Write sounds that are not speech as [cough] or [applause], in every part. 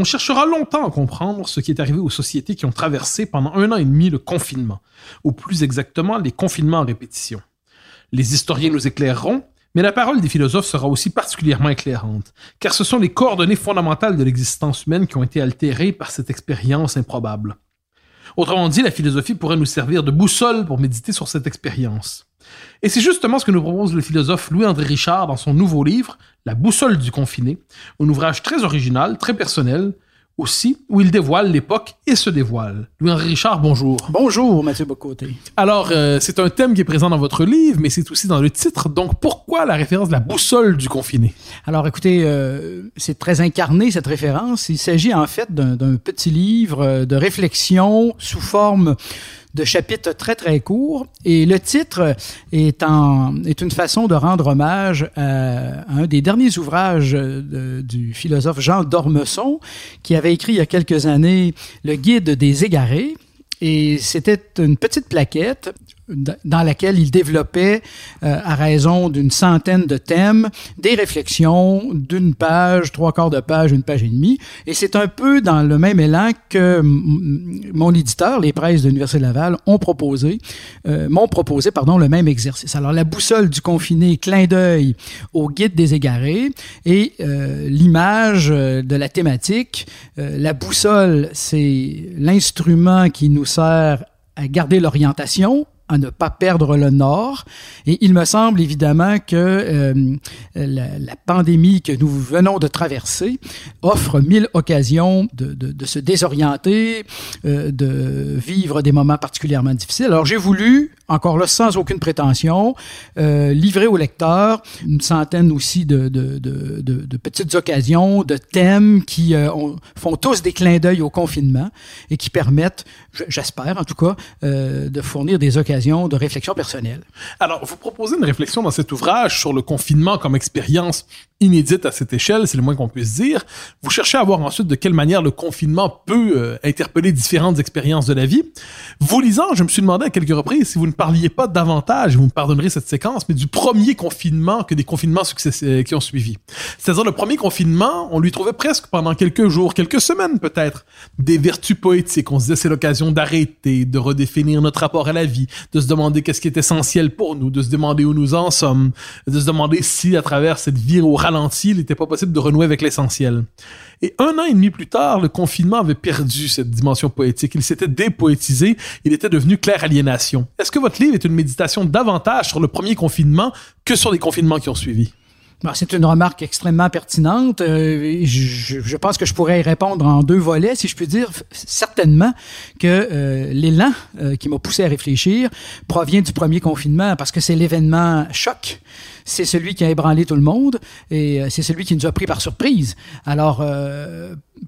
On cherchera longtemps à comprendre ce qui est arrivé aux sociétés qui ont traversé pendant un an et demi le confinement, ou plus exactement les confinements en répétition. Les historiens nous éclaireront, mais la parole des philosophes sera aussi particulièrement éclairante, car ce sont les coordonnées fondamentales de l'existence humaine qui ont été altérées par cette expérience improbable. Autrement dit, la philosophie pourrait nous servir de boussole pour méditer sur cette expérience. Et c'est justement ce que nous propose le philosophe Louis-André Richard dans son nouveau livre, La boussole du confiné, un ouvrage très original, très personnel, aussi, où il dévoile l'époque et se dévoile. Louis-André Richard, bonjour. Bonjour, Mathieu Bocoté. Alors, euh, c'est un thème qui est présent dans votre livre, mais c'est aussi dans le titre. Donc, pourquoi la référence de la boussole du confiné? Alors, écoutez, euh, c'est très incarné, cette référence. Il s'agit en fait d'un petit livre euh, de réflexion sous forme de chapitres très très courts. Et le titre est, en, est une façon de rendre hommage à, un des derniers ouvrages du philosophe Jean d'Ormesson qui avait écrit il y a quelques années Le guide des égarés. Et c'était une petite plaquette dans laquelle il développait, euh, à raison d'une centaine de thèmes, des réflexions d'une page, trois quarts de page, une page et demie. Et c'est un peu dans le même élan que mon éditeur, les presses de l'Université Laval, ont proposé, euh, m'ont proposé, pardon, le même exercice. Alors, la boussole du confiné, clin d'œil au guide des égarés et euh, l'image de la thématique. la boussole, c'est l'instrument qui nous sert à garder l'orientation, à ne pas perdre le nord. Et il me semble évidemment que euh, la, la, pandémie que nous venons de traverser offre mille occasions de, de, de se désorienter, euh, de vivre des moments particulièrement difficiles. Alors j'ai voulu, encore là sans aucune prétention, euh, livrer au lecteur une centaine aussi de, de, de, de petites occasions, de thèmes qui euh, ont, font tous des clins d'œil au confinement et qui permettent, j'espère en tout cas, euh, de fournir des occasions de réflexion personnelle. Alors, vous proposez une réflexion dans cet ouvrage sur le confinement comme expérience inédite à cette échelle, c'est le moins qu'on puisse dire. Vous cherchez à voir ensuite de quelle manière le confinement peut euh, interpeller différentes expériences de la vie. Vous lisant, je me suis demandé à quelques reprises si vous ne parliez pas davantage, vous me pardonnerez cette séquence, mais du premier confinement que des confinements successifs qui ont suivi. C'est-à-dire le premier confinement, on lui trouvait presque pendant quelques jours, quelques semaines peut-être, des vertus poétiques. On se disait c'est l'occasion d'arrêter, de redéfinir notre rapport à la vie, de se demander qu'est-ce qui est essentiel pour nous, de se demander où nous en sommes, de se demander si à travers cette vie au ralenti, il n'était pas possible de renouer avec l'essentiel. Et un an et demi plus tard, le confinement avait perdu cette dimension poétique. Il s'était dépoétisé. Il était devenu claire aliénation. Est-ce que votre livre est une méditation davantage sur le premier confinement que sur les confinements qui ont suivi? C'est une remarque extrêmement pertinente. Euh, je, je, pense que je pourrais y répondre en deux volets, si je puis dire. Certainement que euh, l'élan euh, qui m'a poussé à réfléchir provient du premier confinement, parce que c'est l'événement choc. C'est celui qui a ébranlé tout le monde et c'est celui qui nous a pris par surprise. Alors,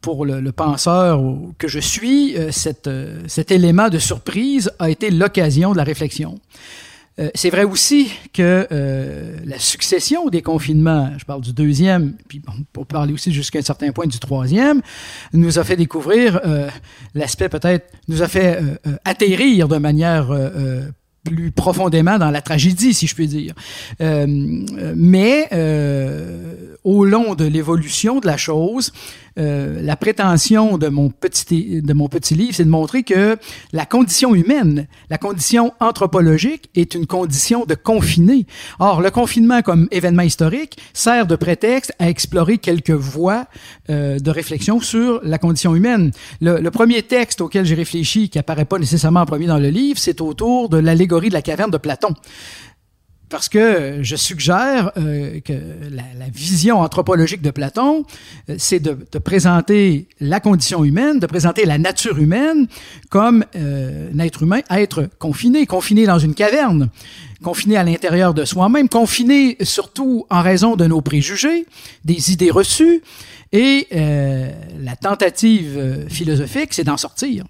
pour le, le, penseur que je suis, cette, cet élément de surprise a été l'occasion de la réflexion. Euh, c'est vrai aussi que euh, la succession des confinements, je parle du deuxième, puis pour parler aussi jusqu'à un certain point du troisième, nous a fait découvrir euh, l'aspect peut-être, nous a fait atterrir de manière plus profondément dans la tragédie, si je puis dire. mais au long de l'évolution de la chose, euh, la prétention de mon petit de mon petit livre, c'est de montrer que la condition humaine, la condition anthropologique, est une condition de confiné. Or, le confinement comme événement historique sert de prétexte à explorer quelques voies euh, de réflexion sur la condition humaine. Le, le premier texte auquel j'ai réfléchi, qui apparaît pas nécessairement en premier dans le livre, c'est autour de l'allégorie de la caverne de Platon. Parce que je suggère euh, que la, vision anthropologique de Platon, euh, c'est de, présenter la condition humaine, de présenter la nature humaine comme euh, un être humain, être confiné, confiné dans une caverne, confiné à l'intérieur de soi-même, confiné surtout en raison de nos préjugés, des idées reçues, et la tentative philosophique, c'est d'en sortir.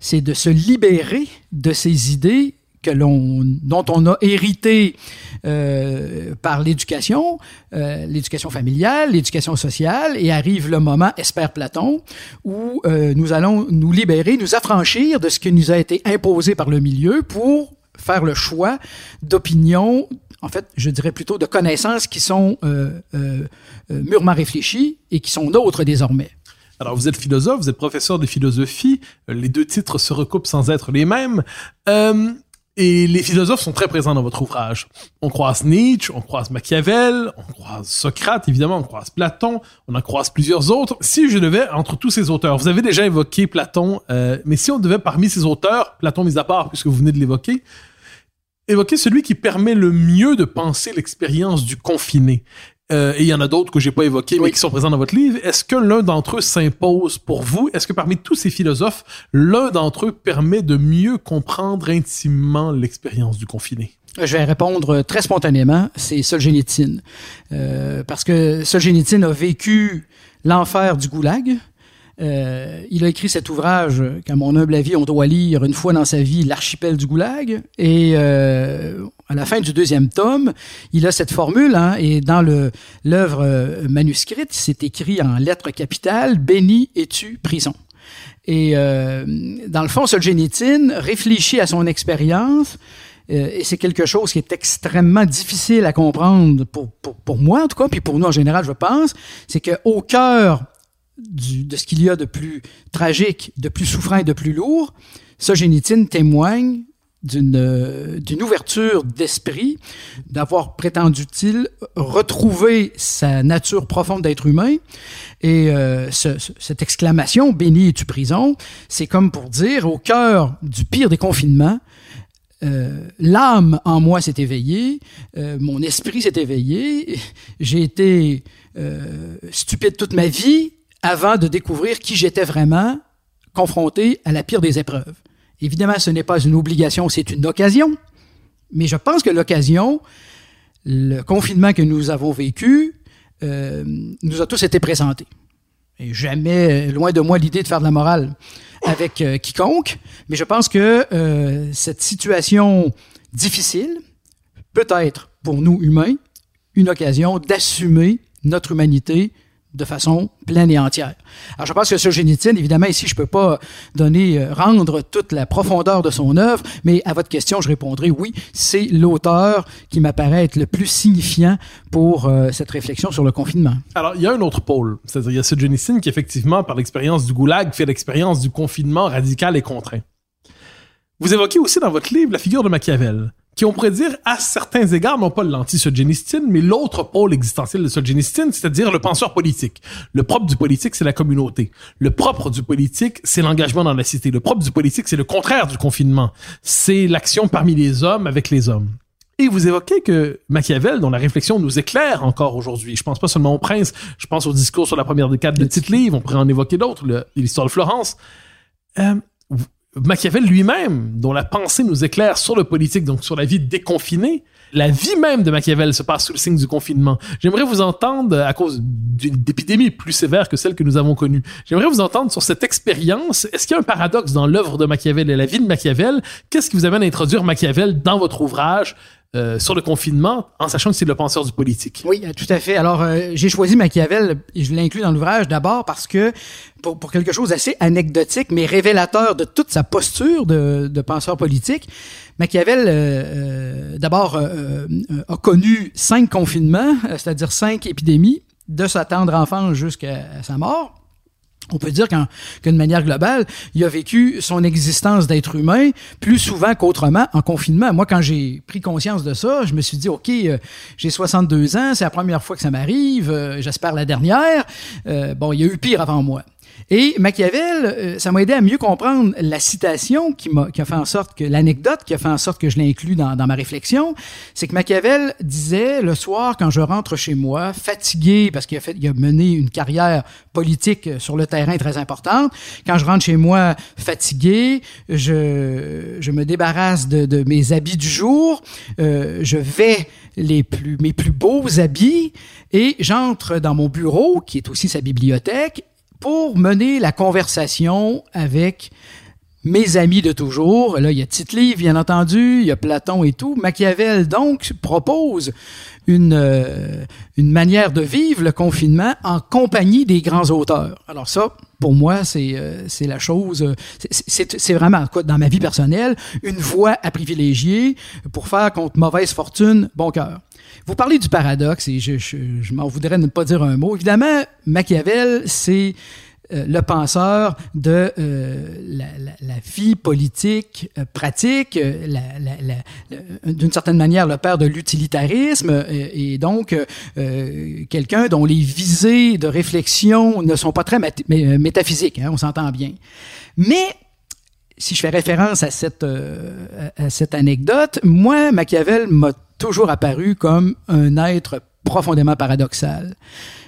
C'est de se libérer de ces idées que l'on, dont on a hérité euh, par l'éducation, euh, l'éducation familiale, l'éducation sociale, et arrive le moment, espère Platon, où euh, nous allons nous libérer, nous affranchir de ce qui nous a été imposé par le milieu pour faire le choix d'opinions, en fait, je dirais plutôt de connaissances qui sont euh, euh, mûrement réfléchies et qui sont nôtres désormais. Alors, vous êtes philosophe, vous êtes professeur de philosophie. Les deux titres se recoupent sans être les mêmes. Euh, et les philosophes sont très présents dans votre ouvrage. On croise Nietzsche, on croise Machiavel, on croise Socrate, évidemment, on croise Platon, on en croise plusieurs autres. Si je devais, entre tous ces auteurs, vous avez déjà évoqué Platon, euh, mais si on devait, parmi ces auteurs, Platon mis à part, puisque vous venez de l'évoquer, évoquer celui qui permet le mieux de penser l'expérience du confiné. Euh, et il y en a d'autres que j'ai pas évoqués, oui. mais qui sont présents dans votre livre. Est-ce que l'un d'entre eux s'impose pour vous? Est-ce que parmi tous ces philosophes, l'un d'entre eux permet de mieux comprendre intimement l'expérience du confiné? Je vais répondre très spontanément, c'est Solzhenitsyn. Euh, parce que Solzhenitsyn a vécu l'enfer du goulag, euh, il a écrit cet ouvrage qu'à mon humble avis, on doit lire une fois dans sa vie, l'archipel du goulag. Et euh, à la fin du deuxième tome, il a cette formule, hein, et dans l'œuvre euh, manuscrite, c'est écrit en lettres capitales Béni es-tu prison. Et euh, dans le fond, Solzhenitsyn réfléchit à son expérience. Euh, et c'est quelque chose qui est extrêmement difficile à comprendre pour, pour, pour moi, en tout cas, puis pour nous en général, je pense. C'est qu'au cœur du, de ce qu'il y a de plus tragique, de plus souffrant et de plus lourd, Solzhenitsyn témoigne d'une d'une ouverture d'esprit, d'avoir prétendu-t-il retrouvé sa nature profonde d'être humain. Et euh, ce, cette exclamation "Béni es-tu prison", c'est comme pour dire au cœur du pire des confinements. Euh, l'âme en moi s'est éveillée, euh, mon esprit s'est éveillé, j'ai été euh, stupide toute ma vie avant de découvrir qui j'étais vraiment, confronté à la pire des épreuves. Évidemment, ce n'est pas une obligation, c'est une occasion. Mais je pense que l'occasion, le confinement que nous avons vécu, euh, nous a tous été présenté. Et jamais, loin de moi, l'idée de faire de la morale avec euh, quiconque, mais je pense que euh, cette situation difficile peut être, pour nous humains, une occasion d'assumer notre humanité, de façon pleine et entière. Alors, je pense que Solzhenitsyn, évidemment, ici, je peux pas donner, euh, rendre toute la profondeur de son œuvre, mais à votre question, je répondrai oui, c'est l'auteur qui m'apparaît être le plus signifiant pour euh, cette réflexion sur le confinement. Alors, il y a un autre pôle, c'est-à-dire il y a Solzhenitsyn qui, effectivement, par l'expérience du goulag, fait l'expérience du confinement radical et contraint. Vous évoquez aussi dans votre livre la figure de Machiavel qui, on pourrait dire, à certains égards, non pas l'anti-Solzhenitsyn, mais l'autre pôle existentiel de Solzhenitsyn, c'est-à-dire le penseur politique. Le propre du politique, c'est la communauté. Le propre du politique, c'est l'engagement dans la cité. Le propre du politique, c'est le contraire du confinement. C'est l'action parmi les hommes avec les hommes. Et vous évoquez que Machiavel, dont la réflexion nous éclaire encore aujourd'hui, je pense pas seulement au prince, je pense au discours sur la première décade de Tite-Livre, on pourrait en évoquer d'autres, l'histoire de Florence. Euh, Machiavel lui-même, dont la pensée nous éclaire sur le politique, donc sur la vie déconfinée, la vie même de Machiavel se passe sous le signe du confinement. J'aimerais vous entendre, à cause d'une épidémie plus sévère que celle que nous avons connue, j'aimerais vous entendre sur cette expérience. Est-ce qu'il y a un paradoxe dans l'œuvre de Machiavel et la vie de Machiavel? Qu'est-ce qui vous amène à introduire Machiavel dans votre ouvrage? Euh, sur le confinement, en sachant que c'est le penseur du politique. Oui, tout à fait. Alors, euh, j'ai choisi Machiavel, et je l'inclus dans l'ouvrage d'abord parce que pour, pour, quelque chose d'assez anecdotique, mais révélateur de toute sa posture de, penseur politique, Machiavel, euh, euh d'abord, a connu cinq confinements, c'est-à-dire cinq épidémies de sa tendre enfance jusqu'à sa mort. On peut dire qu'une manière globale, il a vécu son existence d'être humain plus souvent qu'autrement en confinement. Moi, quand j'ai pris conscience de ça, je me suis dit, OK, euh, j'ai 62 ans, c'est la première fois que ça m'arrive, euh, j'espère la dernière. Euh, bon, il y a eu pire avant moi. Et Machiavel, euh, ça m'a aidé à mieux comprendre la citation qui, m'a, qui a fait en sorte que, l'anecdote qui a fait en sorte que je l'inclus dans, dans ma réflexion, c'est que Machiavel disait le soir quand je rentre chez moi, fatigué parce qu'il a, fait, a mené une carrière politique sur le terrain très importante, quand je rentre chez moi fatigué, je, je me débarrasse de, de mes habits du jour, euh, je vais les plus, mes plus beaux habits et j'entre dans mon bureau, qui est aussi sa bibliothèque, pour mener la conversation avec mes amis de toujours. Là, il y a Tite-Livre, bien entendu, il y a Platon et tout. Machiavel, donc, propose une, euh, une manière de vivre le confinement en compagnie des grands auteurs. Alors ça, pour moi, c'est euh, la chose, c'est vraiment, dans ma vie personnelle, une voie à privilégier pour faire contre mauvaise fortune, bon cœur. Vous parlez du paradoxe et je, je, je m'en voudrais ne pas dire un mot. Évidemment, Machiavel, c'est euh, le penseur de euh, la, la, la, vie politique euh, pratique, euh, d'une certaine manière le père de l'utilitarisme, et, et, donc quelqu'un dont les visées de réflexion ne sont pas très métaphysiques, hein, on s'entend bien. Mais si je fais référence à cette, à cette anecdote, moi, Machiavel m'a toujours apparu comme un être profondément paradoxal.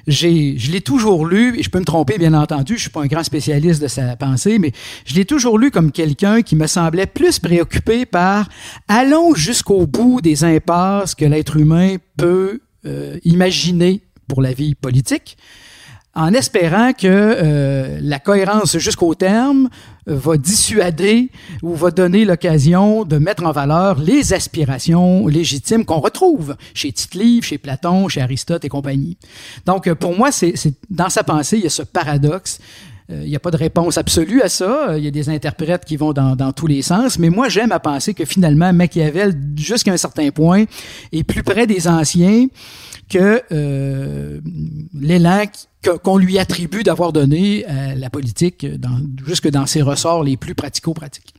J'ai, je l'ai toujours lu, et je peux me tromper, bien entendu, je suis pas un grand spécialiste de sa pensée, mais je l'ai toujours lu comme quelqu'un qui me semblait plus préoccupé par allons jusqu'au bout des impasses que l'être humain peut euh, imaginer pour la vie politique, en espérant que euh, la cohérence jusqu'au terme va dissuader ou va donner l'occasion de mettre en valeur les aspirations légitimes qu'on retrouve chez Tite-Livre, chez Platon, chez Aristote et compagnie. Donc, euh, pour moi, c'est dans sa pensée, il y a ce paradoxe. Il n'y a pas de réponse absolue à ça. Il y a des interprètes qui vont dans, tous les sens. Mais moi, j'aime à penser que finalement, Machiavel, jusqu'à un certain point, est plus près des anciens que euh, l'élan qu'on lui attribue d'avoir donné à la politique jusque dans ses ressorts les plus pratico-pratiques.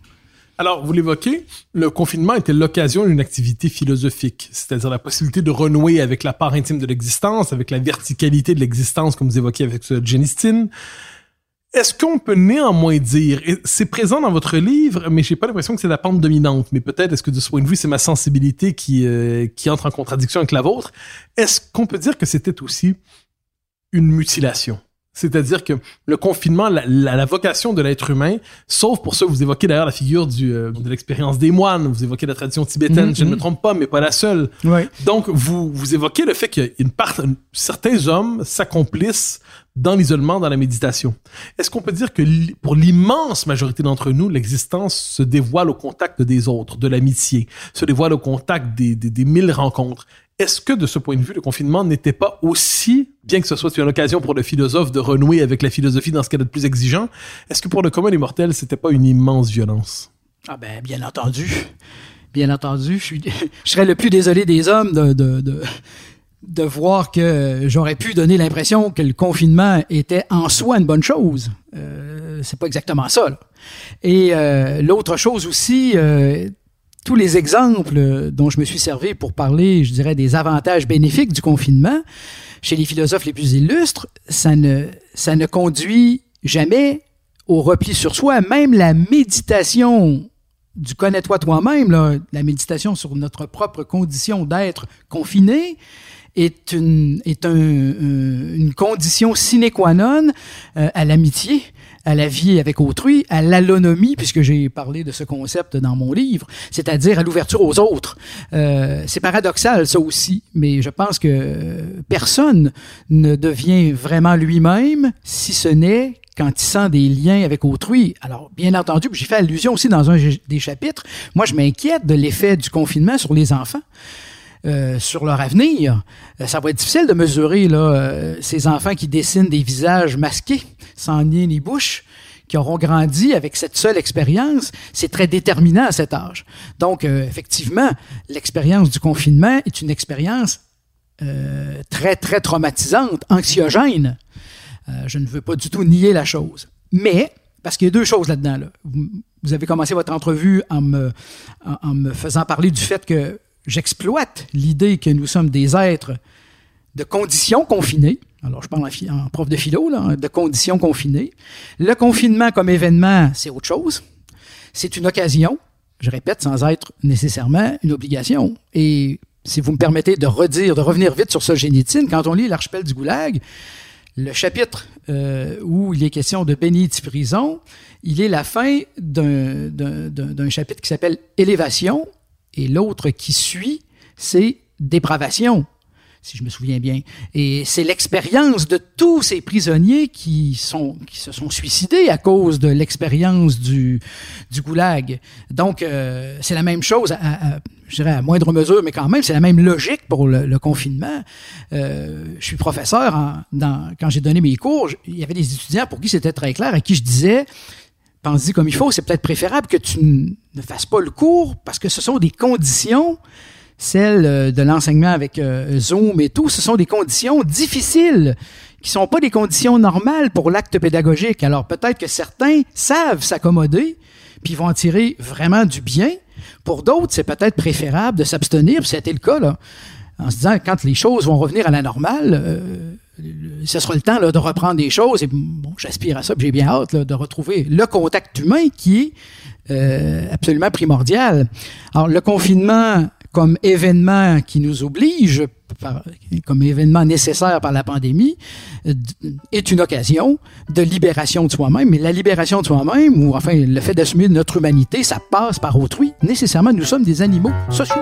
Alors, vous l'évoquez, le confinement était l'occasion d'une activité philosophique, c'est-à-dire la possibilité de renouer avec la part intime de l'existence, avec la verticalité de l'existence, comme vous évoquiez avec Jenny est-ce qu'on peut néanmoins dire, et c'est présent dans votre livre, mais j'ai pas l'impression que c'est la pente dominante, mais peut-être est-ce que de ce point de vue, c'est ma sensibilité qui, euh, qui entre en contradiction avec la vôtre? Est-ce qu'on peut dire que c'était aussi une mutilation? C'est-à-dire que le confinement, la, la, vocation de l'être humain, sauf pour ça, vous évoquez d'ailleurs la figure du, euh, de l'expérience des moines, vous évoquez la tradition tibétaine, mm-hmm. je ne me trompe pas, mais pas la seule. Donc, vous, vous évoquez le fait qu'une part, certains hommes s'accomplissent dans l'isolement, dans la méditation. Est-ce qu'on peut dire que pour l'immense majorité d'entre nous, l'existence se dévoile au contact des autres, de l'amitié, se dévoile au contact des, des, mille rencontres? Est-ce que de ce point de vue, le confinement n'était pas aussi, bien que ce soit une occasion pour le philosophe de renouer avec la philosophie dans ce qu'elle est de plus exigeant, est-ce que pour le commun des mortels, c'était pas une immense violence? Ah ben, bien entendu. Bien entendu. Je, [laughs] serais le plus désolé des hommes de, de, de voir que j'aurais pu donner l'impression que le confinement était en soi une bonne chose. Euh, c'est pas exactement ça. Là. Et euh, l'autre chose aussi, euh, tous les exemples dont je me suis servi pour parler, je dirais, des avantages bénéfiques du confinement, chez les philosophes les plus illustres, ça ne, ça ne conduit jamais au repli sur soi. Même la méditation du connais-toi toi-même, la méditation sur notre propre condition d'être confiné, est une, est un, une condition sine qua non euh, à l'amitié, à la vie avec autrui, à l'alonomie, puisque j'ai parlé de ce concept dans mon livre, c'est-à-dire à, l'ouverture aux autres. Euh, c'est paradoxal, ça aussi, mais je pense que personne ne devient vraiment lui-même si ce n'est quand il sent des liens avec autrui. Alors, bien entendu, j'ai fait allusion aussi dans un des chapitres, moi je m'inquiète de l'effet du confinement sur les enfants. Euh, sur leur avenir. Euh, ça va être difficile de mesurer là, euh, ces enfants qui dessinent des visages masqués, sans nez ni bouche, qui auront grandi avec cette seule expérience. C'est très déterminant à cet âge. Donc, effectivement, l'expérience du confinement est une expérience euh, très, très traumatisante, anxiogène. Euh, je ne veux pas du tout nier la chose. Mais, parce qu'il y a deux choses là-dedans. Là. Vous, avez commencé votre entrevue en me, en me faisant parler du fait que j'exploite l'idée que nous sommes des êtres de conditions confinées. Alors, je parle en, prof de philo, là, hein, de conditions confinées. Le confinement comme événement, c'est autre chose. C'est une occasion, je répète, sans être nécessairement une obligation. Et si vous me permettez de redire, de revenir vite sur Solzhenitsyn, quand on lit l'archipel du Goulag, le chapitre euh, où il est question de bénite prison, il est la fin d'un chapitre qui s'appelle Élévation, et l'autre qui suit, c'est Dépravation, si je me souviens bien. Et c'est l'expérience de tous ces prisonniers qui, sont, qui se sont suicidés à cause de l'expérience du, du goulag. Donc, euh, c'est la même chose, à, je dirais à moindre mesure, mais quand même, c'est la même logique pour le, le confinement. Euh, je suis professeur, en- dans, quand j'ai donné mes cours, il y avait des étudiants pour qui c'était très clair, à qui je disais, pense-y comme il faut, c'est peut-être préférable que tu ne fasses pas le cours parce que ce sont des conditions, celles euh, de l'enseignement avec euh, Zoom et tout, ce sont des conditions difficiles qui sont pas des conditions normales pour l'acte pédagogique. Alors peut-être que certains savent s'accommoder puis vont en tirer vraiment du bien. Pour d'autres, c'est peut-être préférable de s'abstenir, puis c'était le cas là, en se disant quand les choses vont revenir à la normale, euh, ce sera le temps de reprendre des choses. Et bon, j'aspire à ça, j'ai bien hâte de retrouver le contact humain qui est euh, absolument primordial. Alors, le confinement comme événement qui nous oblige, comme événement nécessaire par la pandémie, euh, est une occasion de libération de soi-même. Mais la libération de soi-même, ou enfin le fait d'assumer notre humanité, ça passe par autrui. Nécessairement, nous sommes des animaux sociaux.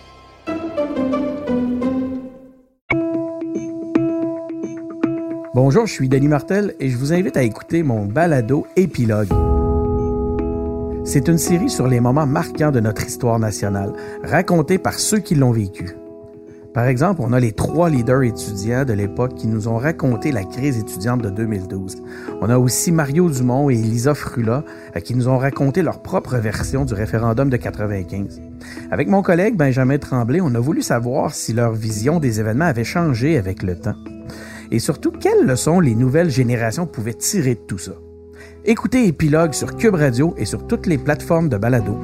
Bonjour, je suis Denis Martel et je vous invite à écouter mon balado Épilogue. C'est une série sur les moments marquants de notre histoire nationale, racontés par ceux qui l'ont vécu. Par exemple, on a les trois leaders étudiants de l'époque qui nous ont raconté la crise étudiante de 2012. On a aussi Mario Dumont et Elisa Frula euh, qui nous ont raconté leur propre version du référendum de 95. Avec mon collègue Benjamin Tremblay, on a voulu savoir si leur vision des événements avait changé avec le temps et surtout quelles leçons les nouvelles générations pouvaient tirer de tout ça? Écoutez Épilogue sur Cube Radio et sur toutes les plateformes de balado.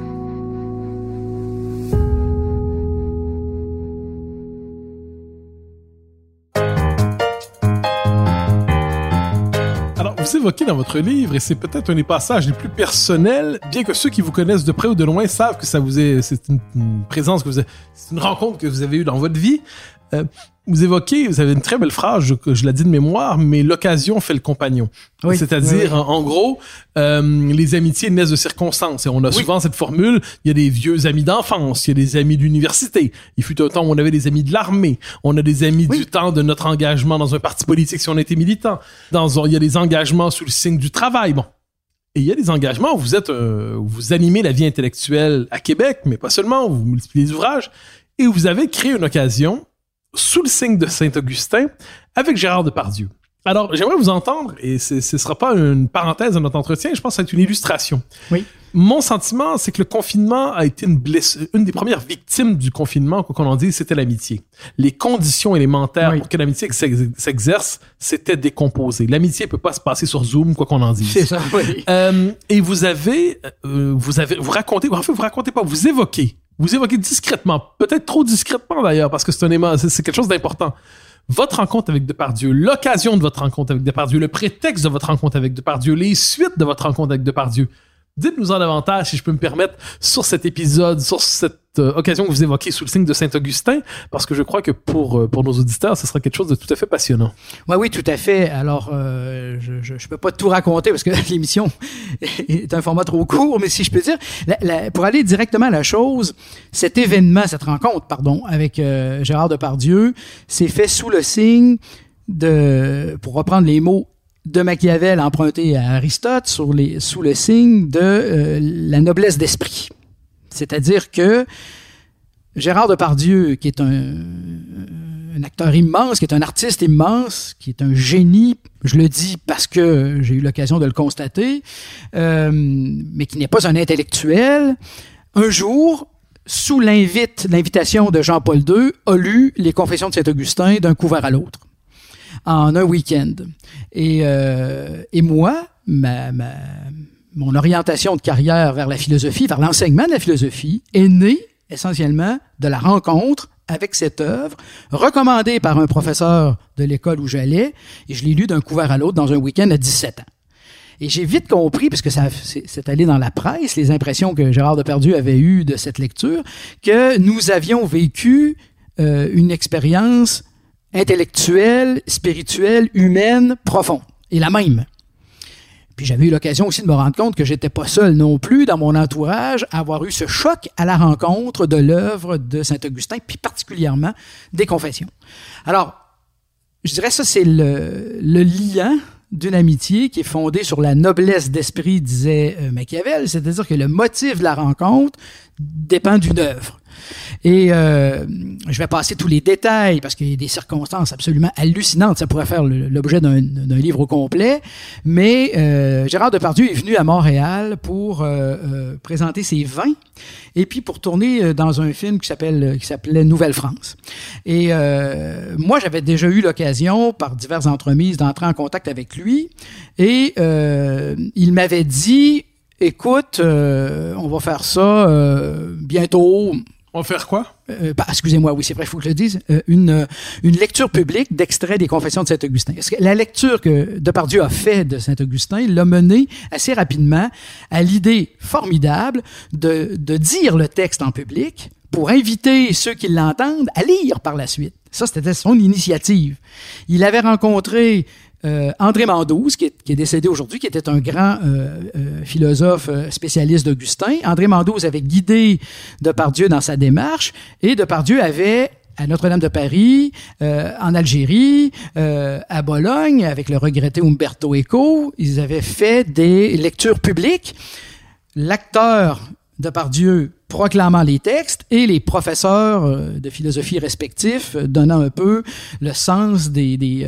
Alors, vous évoquez dans votre livre, et c'est peut-être un des passages les plus personnels, bien que ceux qui vous connaissent de près ou de loin savent que ça vous est, c'est une, présence que vous c'est une rencontre que vous avez eue dans votre vie. Euh, vous évoquez, vous avez une très belle phrase, je, je la dis de mémoire, mais l'occasion fait le compagnon. Oui, C'est-à-dire, oui. En, gros, euh, les amitiés naissent de circonstances. Et on a souvent cette formule, il y a des vieux amis d'enfance, il y a des amis d'université. Il fut un temps où on avait des amis de l'armée. On a des amis du temps de notre engagement dans un parti politique si on était militant. Dans, un- il y a des engagements sous le signe du travail. Bon. Et il y a des engagements où vous êtes, euh, où vous animez la vie intellectuelle à Québec, mais pas seulement, vous multipliez les ouvrages. Et vous avez créé une occasion sous le signe de Saint-Augustin avec Gérard Depardieu. Alors, j'aimerais vous entendre, et ce ne sera pas une parenthèse de notre entretien, je pense que c'est une illustration. Oui. Mon sentiment, c'est que le confinement a été une blessure, une des premières victimes du confinement, quoi qu'on en dise, c'était l'amitié. Les conditions élémentaires Oui. pour que l'amitié s'ex- s'exerce, c'était décomposé. L'amitié peut pas se passer sur Zoom, quoi qu'on en dise. C'est ça, oui. Euh, et vous avez, euh, vous avez, vous racontez, en fait, vous racontez pas, vous évoquez, vous évoquez discrètement, peut-être trop discrètement d'ailleurs, parce que c'est un c'est quelque chose d'important. Votre rencontre avec Depardieu, l'occasion de votre rencontre avec Depardieu, le prétexte de votre rencontre avec Depardieu, les suites de votre rencontre avec Depardieu. Dites-nous en davantage, si je peux me permettre, sur cet épisode, sur cette occasion que vous évoquez sous le signe de Saint-Augustin, parce que je crois que pour, euh, pour nos auditeurs, ce sera quelque chose de tout à fait passionnant. Oui, oui, tout à fait. Alors, euh, je ne peux pas tout raconter parce que [laughs] l'émission est un format trop court, mais si je peux dire, pour aller directement à la chose, cet événement, cette rencontre, pardon, avec euh, Gérard Depardieu, s'est fait sous le signe de, pour reprendre les mots de Machiavel empruntés à Aristote, sur les, sous le signe de euh, la noblesse d'esprit. C'est-à-dire que Gérard Depardieu, qui est un, acteur immense, qui est un artiste immense, qui est un génie, je le dis parce que j'ai eu l'occasion de le constater, euh, mais qui n'est pas un intellectuel, un jour, sous l'invite, l'invitation de Jean-Paul II, a lu les Confessions de Saint-Augustin d'un couvert à l'autre, en un week-end. Et, euh, moi, ma, ma- mon orientation de carrière vers la philosophie, vers l'enseignement de la philosophie, est née essentiellement de la rencontre avec cette œuvre, recommandée par un professeur de l'école où j'allais, et je l'ai lu d'un couvert à l'autre dans un week-end à 17 ans. Et j'ai vite compris, parce que ça c'est allé dans la presse, les impressions que Gérard Depardieu avait eues de cette lecture, que nous avions vécu euh, une expérience intellectuelle, spirituelle, humaine, profonde, et la même. Puis j'avais eu l'occasion aussi de me rendre compte que j'étais pas seul non plus dans mon entourage à avoir eu ce choc à la rencontre de l'œuvre de Saint-Augustin, puis particulièrement des confessions. Alors, je dirais ça, c'est le, le lien d'une amitié qui est fondée sur la noblesse d'esprit, disait euh, Machiavel, c'est-à-dire que le motif de la rencontre dépend d'une œuvre. Et euh, je vais passer tous les détails parce qu'il y a des circonstances absolument hallucinantes. Ça pourrait faire l'objet d'un livre au complet. Mais euh, Gérard Depardieu est venu à Montréal pour euh, euh, présenter ses vins et puis pour tourner euh, dans un film qui s'appelait Nouvelle France. Et euh, moi, j'avais déjà eu l'occasion, par diverses entremises, d'entrer en contact avec lui. Et il m'avait dit, écoute, on va faire ça bientôt. Faire quoi? Euh, bah, excusez-moi, oui, c'est vrai, il faut que je le dise, euh, une, euh, une lecture publique d'extraits des Confessions de Saint-Augustin. La lecture que Depardieu a fait de Saint-Augustin l'a mené assez rapidement à l'idée formidable de, de dire le texte en public pour inviter ceux qui l'entendent à lire par la suite. Ça, c'était son initiative. Il avait rencontré euh, André Mandouze, qui est, décédé aujourd'hui, qui était un grand euh, euh, philosophe spécialiste d'Augustin. André Mandouze avait guidé Depardieu dans sa démarche et Depardieu avait à Notre-Dame de Paris, en Algérie, à Bologne, avec le regretté Umberto Eco, ils avaient fait des lectures publiques. L'acteur Depardieu proclamant les textes et les professeurs euh, de philosophie respectifs euh, donnant un peu le sens des, des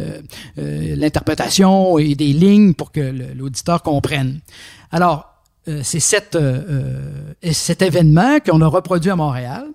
euh, l'interprétation et des lignes pour que l'auditeur comprenne. Alors, c'est euh, cet événement qu'on a reproduit à Montréal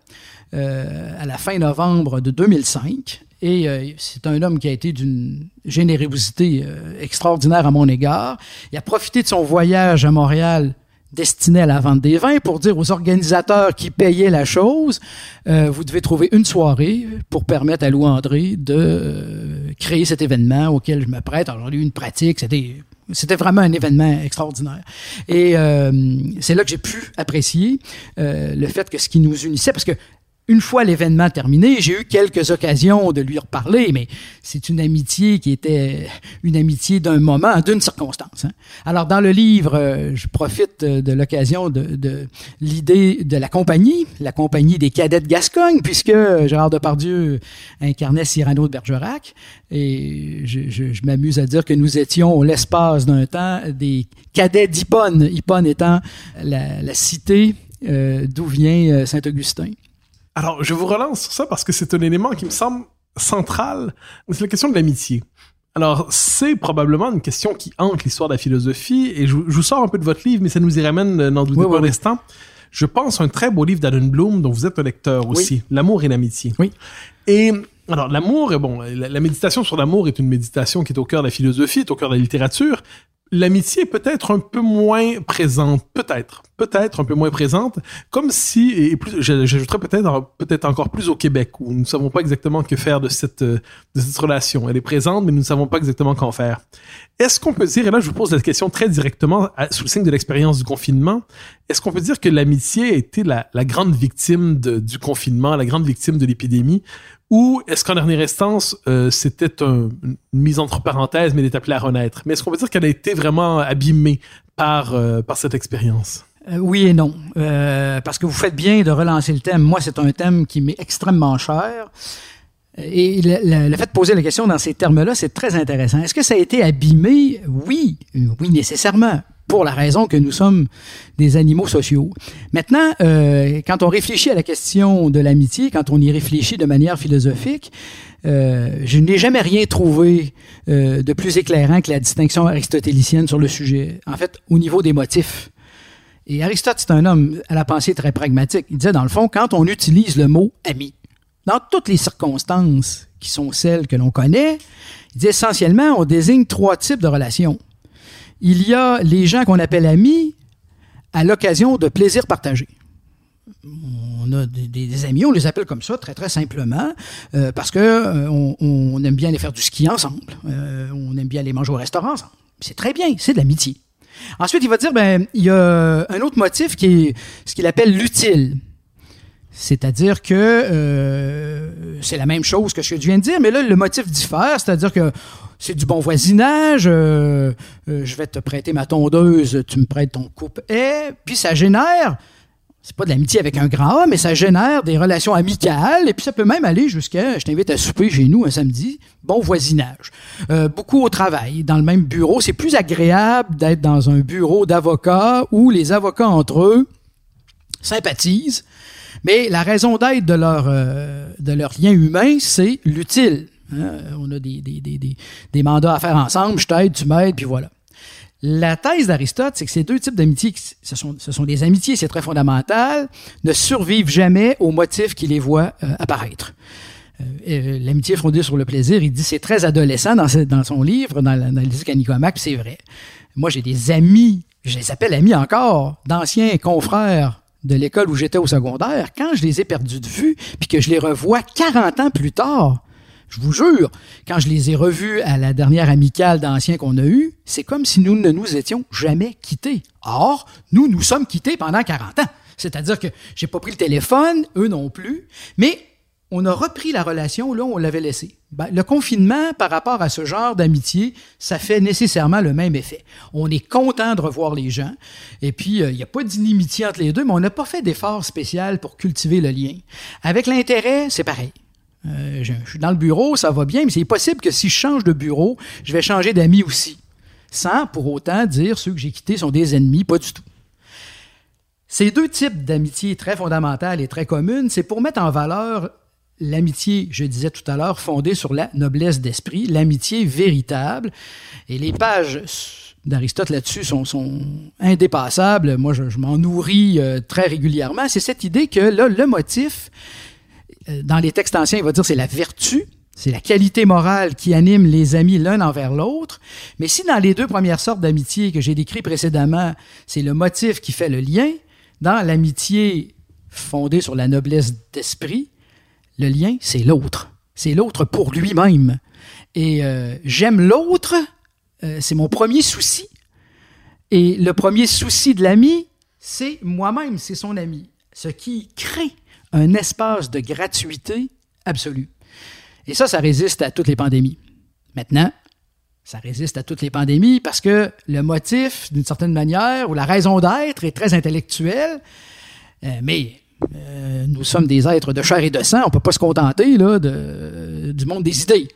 à la fin novembre de 2005. Et c'est un homme qui a été d'une générosité extraordinaire à mon égard. Il a profité de son voyage à Montréal destiné à la vente des vins pour dire aux organisateurs qui payaient la chose, euh, vous devez trouver une soirée pour permettre à Louis André de euh, créer cet événement auquel je me prête. Alors, j'ai eu une pratique, c'était c'était vraiment un événement extraordinaire. Et euh, c'est là que j'ai pu apprécier euh, le fait que ce qui nous unissait, parce que une fois l'événement terminé, j'ai eu quelques occasions de lui reparler, mais c'est une amitié qui était une amitié d'un moment, d'une circonstance. hein. Alors, dans le livre, euh, je profite euh, de l'occasion de, de l'idée de la compagnie, la compagnie des cadets de Gascogne, puisque euh, Gérard Depardieu incarnait Cyrano de Bergerac, et je, je- je m'amuse à dire que nous étions, l'espace d'un temps, des cadets d'Hippone, Hippone étant la, la cité euh, d'où vient Saint-Augustin. Alors, je vous relance sur ça parce que c'est un élément qui me semble central. C'est la question de l'amitié. Alors, c'est probablement une question qui hante l'histoire de la philosophie, et je, vous- je vous sors un peu de votre livre, mais ça nous y ramène, euh, n'en doutez Oui, pas oui, instant. Je pense à un très beau livre d'Alan Bloom, dont vous êtes un lecteur aussi, L'amour et l'amitié. Oui. Et alors, l'amour, euh, bon, la, la méditation sur l'amour est une méditation qui est au cœur de la philosophie, est au cœur de la littérature. L'amitié est peut-être un peu moins présente, peut-être. peut-être un peu moins présente, comme si, et plus, j'ajouterais peut-être peut-être encore plus au Québec, où nous ne savons pas exactement que faire de cette, de cette relation. Elle est présente, mais nous ne savons pas exactement qu'en faire. Est-ce qu'on peut dire, et là je vous pose la question très directement sous le signe de l'expérience du confinement, est-ce qu'on peut dire que l'amitié a été la, grande victime du confinement, la grande victime de l'épidémie, ou est-ce qu'en dernière instance, euh, c'était un, une mise entre parenthèses, mais elle est appelée à renaître? Mais est-ce qu'on peut dire qu'elle a été vraiment abîmée par, euh, cette expérience? Euh, oui et non, parce que vous faites bien de relancer le thème. Moi, c'est un thème qui m'est extrêmement cher. Et le, le, le, fait de poser la question dans ces termes-là, c'est très intéressant. Est-ce que ça a été abîmé? Oui, oui, nécessairement, pour la raison que nous sommes des animaux sociaux. Maintenant, euh, quand on réfléchit à la question de l'amitié, quand on y réfléchit de manière philosophique, euh, je n'ai jamais rien trouvé euh, de plus éclairant que la distinction aristotélicienne sur le sujet. En fait, au niveau des motifs. Et Aristote, c'est un homme à la pensée très pragmatique. Il disait, dans le fond, quand on utilise le mot ami, dans toutes les circonstances qui sont celles que l'on connaît, il dit essentiellement, on désigne trois types de relations. Il y a les gens qu'on appelle amis à l'occasion de plaisirs partagés. On a des, amis, on les appelle comme ça, très très simplement, euh, parce que euh, aime bien aller faire du ski ensemble, euh, on aime bien aller manger au restaurant ensemble. C'est très bien, c'est de l'amitié. Ensuite, il va dire, ben, il y a un autre motif qui est ce qu'il appelle l'utile. C'est-à-dire que c'est la même chose que ce que je viens de dire, mais là, le motif diffère, c'est-à-dire que c'est du bon voisinage, euh, euh, je vais te prêter ma tondeuse, tu me prêtes ton coupe-haie, puis ça génère, c'est pas de l'amitié avec un grand A, mais ça génère des relations amicales, et puis ça peut même aller jusqu'à, je t'invite à souper chez nous un samedi, bon voisinage. Euh, beaucoup au travail, dans le même bureau, c'est plus agréable d'être dans un bureau d'avocats où les avocats entre eux sympathisent, mais la raison d'être de leur, de leur lien humain, c'est l'utile. Hein? On a des, des, des, des, mandats à faire ensemble, je t'aide, tu m'aides, puis voilà. La thèse d'Aristote, c'est que ces deux types d'amitiés, ce sont, ce sont des amitiés, c'est très fondamental, ne survivent jamais aux motifs qui les voient euh, apparaître. Euh, L'amitié fondée sur le plaisir, il dit c'est très adolescent dans, dans son livre, dans, la, dans le c'est vrai. Moi, j'ai des amis, je les appelle amis encore, d'anciens confrères de l'école où j'étais au secondaire, quand je les ai perdus de vue, puis que je les revois 40 ans plus tard, je vous jure, quand je les ai revus à la dernière amicale d'anciens qu'on a eue, c'est comme si nous ne nous étions jamais quittés. Or, nous nous sommes quittés pendant 40 ans. C'est-à-dire que j'ai pas pris le téléphone, eux non plus, mais on a repris la relation là où on l'avait laissée. Ben, le confinement, par rapport à ce genre d'amitié, ça fait nécessairement le même effet. On est content de revoir les gens, et puis il n'y a pas d'inimitié entre les deux, mais on n'a pas fait d'effort spécial pour cultiver le lien. Avec l'intérêt, c'est pareil. Euh, je, suis dans le bureau, ça va bien, mais c'est possible que si je change de bureau, je vais changer d'amis aussi. Sans pour autant dire ceux que j'ai quittés sont des ennemis, pas du tout. Ces deux types d'amitié très fondamentales et très communes, c'est pour mettre en valeur l'amitié, je disais tout à l'heure, fondée sur la noblesse d'esprit, l'amitié véritable. Et les pages d'Aristote là-dessus sont, indépassables. Moi, je, m'en nourris euh, très régulièrement. C'est cette idée que là, le motif, dans les textes anciens, il va dire c'est la vertu, c'est la qualité morale qui anime les amis l'un envers l'autre. Mais si dans les deux premières sortes d'amitié que j'ai décrites précédemment, c'est le motif qui fait le lien, dans l'amitié fondée sur la noblesse d'esprit, le lien, c'est l'autre. C'est l'autre pour lui-même. Et euh, j'aime l'autre, euh, c'est mon premier souci. Et le premier souci de l'ami, c'est moi-même, c'est son ami. Ce qui crée un espace de gratuité absolue. Et ça, ça résiste à toutes les pandémies. Maintenant, ça résiste à toutes les pandémies parce que le motif, d'une certaine manière, ou la raison d'être est très intellectuelle, euh, mais euh, nous sommes des êtres de chair et de sang, on peut pas se contenter de, du monde des idées.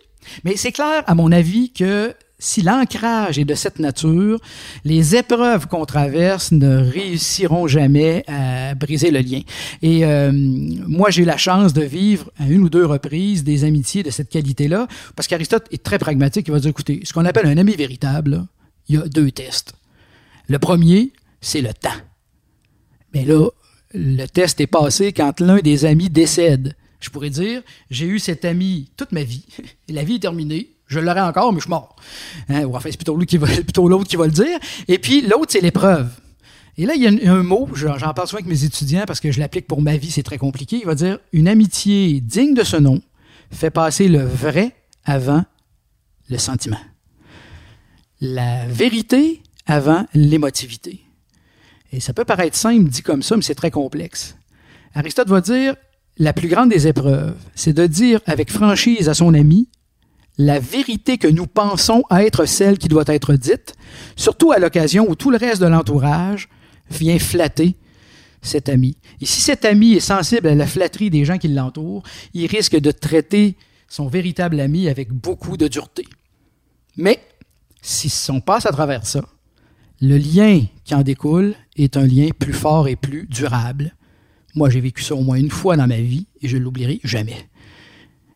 Mais c'est clair, à mon avis, que si l'ancrage est de cette nature, les épreuves qu'on traverse ne réussiront jamais à briser le lien. Et euh, moi, j'ai eu la chance de vivre à une ou deux reprises des amitiés de cette qualité-là, parce qu'Aristote est très pragmatique. Il va dire, écoutez, ce qu'on appelle un ami véritable, il y a deux tests. Le premier, c'est le temps. Mais là, le test est passé quand l'un des amis décède. Je pourrais dire, j'ai eu cet ami toute ma vie. [laughs] La vie est terminée. Je l'aurai encore, mais je suis mort. Hein? Ou enfin, c'est plutôt lui qui va, [laughs] plutôt l'autre qui va le dire. Et puis, l'autre, c'est l'épreuve. Et là, il y a un, un mot, j'en parle souvent avec mes étudiants parce que je l'applique pour ma vie, c'est très compliqué. Il va dire une amitié digne de ce nom fait passer le vrai avant le sentiment. La vérité avant l'émotivité. Et ça peut paraître simple dit comme ça, mais c'est très complexe. Aristote va dire la plus grande des épreuves, c'est de dire avec franchise à son ami la vérité que nous pensons être celle qui doit être dite, surtout à l'occasion où tout le reste de l'entourage vient flatter cet ami. Et si cet ami est sensible à la flatterie des gens qui l'entourent, il risque de traiter son véritable ami avec beaucoup de dureté. Mais si on passe à travers ça, le lien qui en découle est un lien plus fort et plus durable. Moi, j'ai vécu ça au moins une fois dans ma vie et je l'oublierai jamais.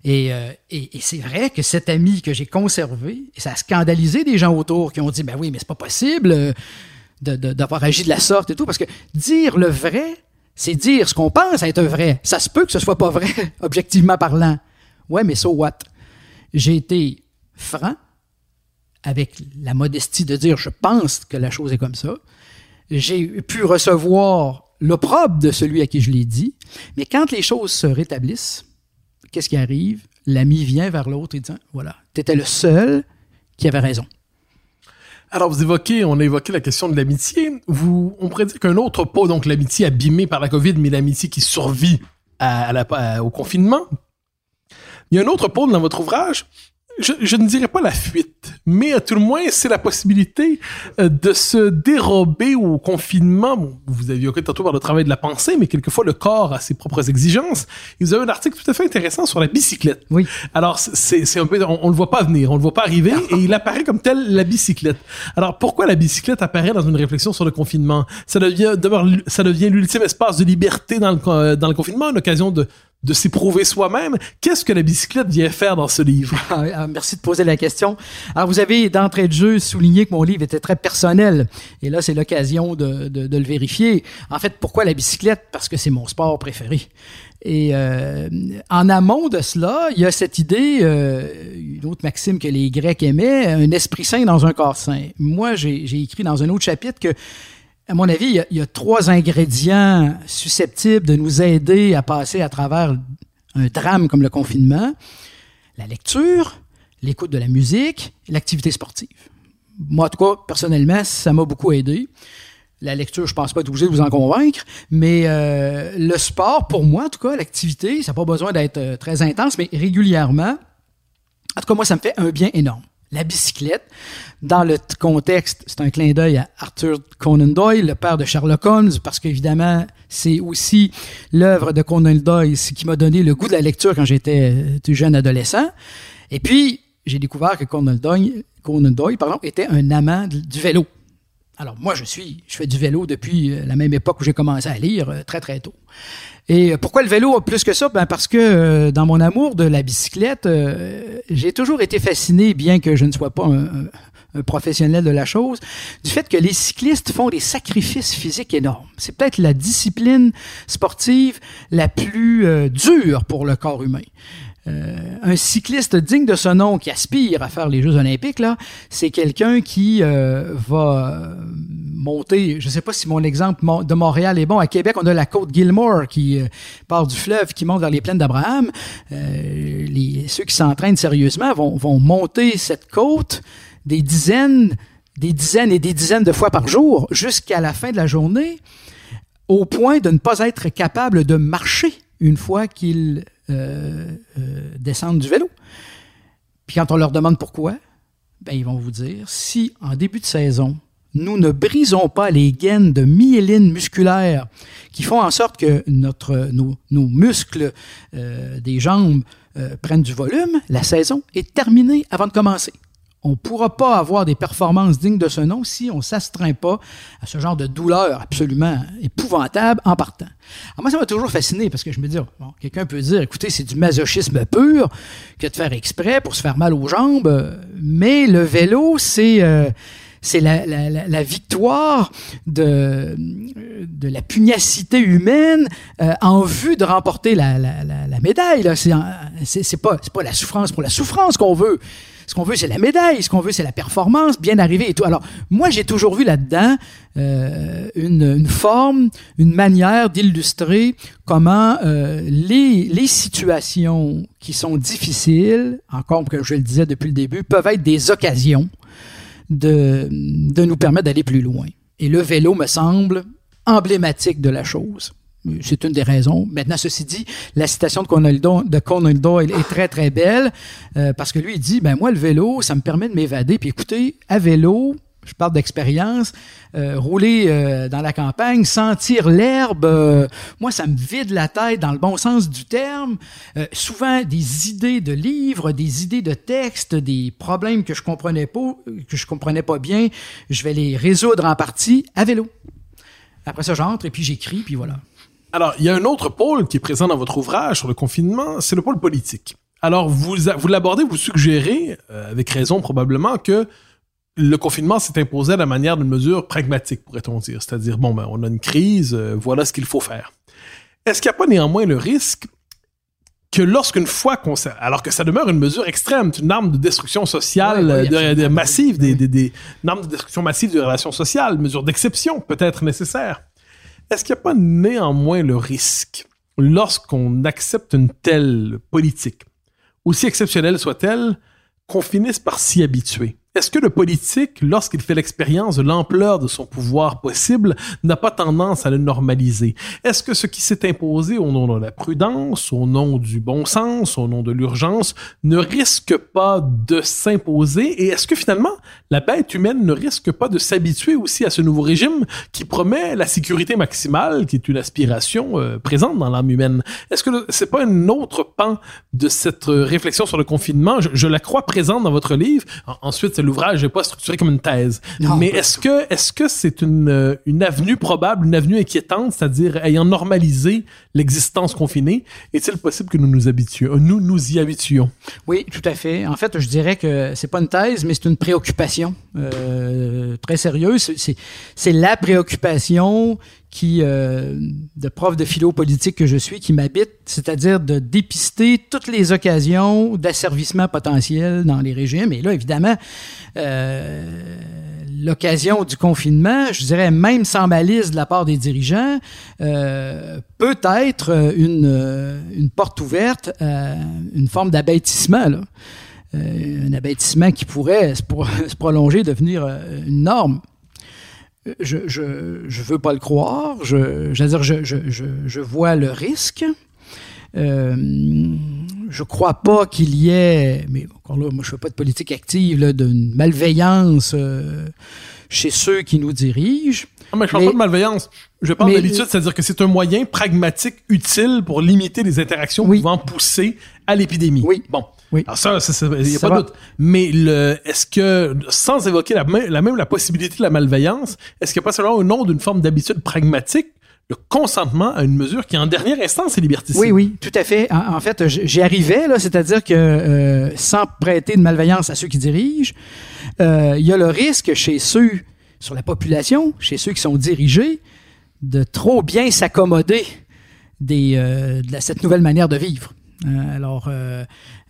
Et, euh, et, et c'est vrai que cet ami que j'ai conservé, ça a scandalisé des gens autour qui ont dit, ben oui, mais c'est pas possible euh, de- d'avoir agi de la sorte et tout, parce que dire le vrai, c'est dire ce qu'on pense être vrai. Ça se peut que ce soit pas vrai, [laughs] objectivement parlant. Ouais, mais so what? J'ai été franc, avec la modestie de dire je pense que la chose est comme ça. J'ai pu recevoir l'opprobre de celui à qui je l'ai dit, mais quand les choses se rétablissent, qu'est-ce qui arrive? L'ami vient vers l'autre et dit Voilà, tu étais le seul qui avait raison. Alors, vous évoquez, on a évoqué la question de l'amitié. Vous, on pourrait dire qu'un autre pot, donc l'amitié abîmée par la COVID, mais l'amitié qui survit au confinement. Il y a un autre pôle dans votre ouvrage. Je, je ne dirais pas la fuite, mais à tout le moins, c'est la possibilité euh, de se dérober au confinement. Bon, vous avez évoqué tantôt par le travail de la pensée, mais quelquefois le corps a ses propres exigences. Et vous avez un article tout à fait intéressant sur la bicyclette. Oui. Alors, c'est c'est un peu, on, on le voit pas venir, on le voit pas arriver, et il apparaît comme tel la bicyclette. Alors, pourquoi la bicyclette apparaît dans une réflexion sur le confinement? Ça devient, d'abord, ça devient l'ultime espace de liberté dans le, dans le confinement, une occasion de de s'éprouver soi-même. Qu'est-ce que la bicyclette vient faire dans ce livre? Ah, ah, Merci de poser la question. Alors, vous avez d'entrée de jeu souligné que mon livre était très personnel. Et là, c'est l'occasion de, de- de le vérifier. En fait, pourquoi la bicyclette? Parce que c'est mon sport préféré. Et euh, en amont de cela, il y a cette idée, euh, une autre maxime que les Grecs aimaient, un esprit sain dans un corps sain. Moi, j'ai j'ai écrit dans un autre chapitre que à mon avis, il y, a, trois ingrédients susceptibles de nous aider à passer à travers un drame comme le confinement. La lecture, l'écoute de la musique l'activité sportive. Moi, en tout cas, personnellement, ça m'a beaucoup aidé. La lecture, je pense pas être obligé de vous en convaincre, mais euh, le sport, pour moi, en tout cas, l'activité, ça n'a pas besoin d'être euh, très intense, mais régulièrement, en tout cas, moi, ça me fait un bien énorme. La bicyclette, dans le contexte, c'est un clin d'œil à Arthur Conan Doyle, le père de Sherlock Holmes, parce qu'évidemment, c'est aussi l'œuvre de Conan Doyle qui m'a donné le goût de la lecture quand j'étais euh, jeune adolescent. Et puis, j'ai découvert que Conan Doyle, pardon, était un amant du vélo. Alors moi, je suis, je fais du vélo depuis euh, la même époque où j'ai commencé à lire, euh, très très tôt. Et pourquoi le vélo plus que ça? Ben parce que euh, dans mon amour de la bicyclette, euh, j'ai toujours été fasciné, bien que je ne sois pas un, un- un professionnel de la chose, du fait que les cyclistes font des sacrifices physiques énormes. C'est peut-être la discipline sportive la plus euh, dure pour le corps humain. Euh, un cycliste digne de ce nom qui aspire à faire les Jeux olympiques, là, c'est quelqu'un qui euh, va monter, je ne sais pas si mon exemple de Montréal est bon, à Québec, on a la côte Gilmore qui euh, part du fleuve, qui monte vers les plaines d'Abraham. Les, ceux qui s'entraînent sérieusement vont, vont monter cette côte des dizaines, des dizaines et des dizaines de fois par jour jusqu'à la fin de la journée au point de ne pas être capable de marcher une fois qu'ils euh, euh, descendent du vélo. Puis quand on leur demande pourquoi, ben ils vont vous dire si en début de saison, nous ne brisons pas les gaines de myéline musculaire qui font en sorte que nos, muscles euh, des jambes prennent du volume, la saison est terminée avant de commencer. On ne pourra pas avoir des performances dignes de ce nom si on ne s'astreint pas à ce genre de douleur absolument épouvantable en partant. Alors moi, ça m'a toujours fasciné parce que je me dis, bon, quelqu'un peut dire, écoutez, c'est du masochisme pur que de faire exprès pour se faire mal aux jambes, mais le vélo, c'est... euh, c'est la, la, victoire de, de la pugnacité humaine euh, en vue de remporter la, la, médaille. là. C'est, c'est pas, c'est pas la souffrance pour la souffrance qu'on veut. Ce qu'on veut, c'est la médaille. Ce qu'on veut, c'est la performance, bien arrivé et tout. Alors, moi, j'ai toujours vu là-dedans euh, une, forme, une manière d'illustrer comment euh, les, les situations qui sont difficiles, encore que je le disais depuis le début, peuvent être des occasions de, de nous permettre d'aller plus loin. Et le vélo me semble emblématique de la chose. C'est une des raisons. Maintenant, ceci dit, la citation de Conan Doyle, est très, très belle euh, parce que lui, il dit, ben moi, le vélo, ça me permet de m'évader. Puis écoutez, à vélo, je parle d'expérience, euh, rouler euh, dans la campagne, sentir l'herbe, euh, moi, ça me vide la tête dans le bon sens du terme. Souvent, des idées de livres, des idées de textes, des problèmes que je comprenais pas, que je comprenais pas bien, je vais les résoudre en partie à vélo. Après ça, j'entre et puis j'écris, puis voilà. Alors, il y a un autre pôle qui est présent dans votre ouvrage sur le confinement, c'est le pôle politique. Alors, vous, vous l'abordez, vous suggérez, euh, avec raison probablement, que le confinement s'est imposé à la manière d'une mesure pragmatique, pourrait-on dire. C'est-à-dire, bon, ben, on a une crise, euh, voilà ce qu'il faut faire. Est-ce qu'il n'y a pas néanmoins le risque que lorsqu'une fois qu'on alors que ça demeure une mesure extrême, une arme de destruction sociale de- de, massive, des, des, des, une arme de destruction massive des relations sociales, mesure d'exception peut-être nécessaire. Est-ce qu'il n'y a pas néanmoins le risque, lorsqu'on accepte une telle politique, aussi exceptionnelle soit-elle, qu'on finisse par s'y habituer? Est-ce que le politique, lorsqu'il fait l'expérience de l'ampleur de son pouvoir possible, n'a pas tendance à le normaliser? Est-ce que ce qui s'est imposé au nom de la prudence, au nom du bon sens, au nom de l'urgence, ne risque pas de s'imposer? Et est-ce que finalement, la bête humaine ne risque pas de s'habituer aussi à ce nouveau régime qui promet la sécurité maximale, qui est une aspiration euh, présente dans l'âme humaine? Est-ce que c'est pas un autre pan de cette euh, réflexion sur le confinement? Je, la crois présente dans votre livre. En- ensuite, l'ouvrage n'est pas structuré comme une thèse. Non, Mais est-ce que est-ce que c'est une, euh, une avenue probable, une avenue inquiétante, c'est-à-dire ayant normalisé l'existence confinée, est-il possible que nous nous habituions, nous nous y habituions? Oui, tout à fait. En fait, je dirais que c'est pas une thèse, mais c'est une préoccupation euh, très sérieuse. C'est la préoccupation qui, euh, de prof de philo politique que je suis, qui m'habite, c'est-à-dire de dépister toutes les occasions d'asservissement potentiel dans les régimes. Et là, évidemment, euh, l'occasion du confinement, je dirais même sans malice de la part des dirigeants, euh, peut être euh, une, euh, une porte ouverte à une forme d'abêtissement. Euh, un abêtissement qui pourrait se, pro- [laughs] se prolonger, devenir euh, une norme. Je je, je veux pas le croire. Je, je veux dire, je, vois le risque. Euh, je crois pas qu'il y ait, mais encore là, moi je fais pas de politique active, d'une malveillance euh, chez ceux qui nous dirigent. Non, mais je parle Mais- pas de malveillance. Je parle d'habitude, c'est-à-dire que c'est un moyen pragmatique utile pour limiter les interactions Oui. pouvant pousser à l'épidémie. Oui. Bon. Oui. Alors ça, il n'y a Ça pas de doute. Mais est-ce que, sans évoquer la, même- la même la possibilité de la malveillance, est-ce qu'il n'y a pas seulement au nom d'une forme d'habitude pragmatique, le consentement à une mesure qui, en dernière instance, est liberticide? Oui, oui, tout à fait. En, en fait, j'y arrivais, là, c'est-à-dire que euh, sans prêter de malveillance à ceux qui dirigent, euh, il y a le risque chez ceux, sur la population, chez ceux qui sont dirigés, de trop bien s'accommoder des, euh, de la- cette nouvelle manière de vivre. Euh, alors,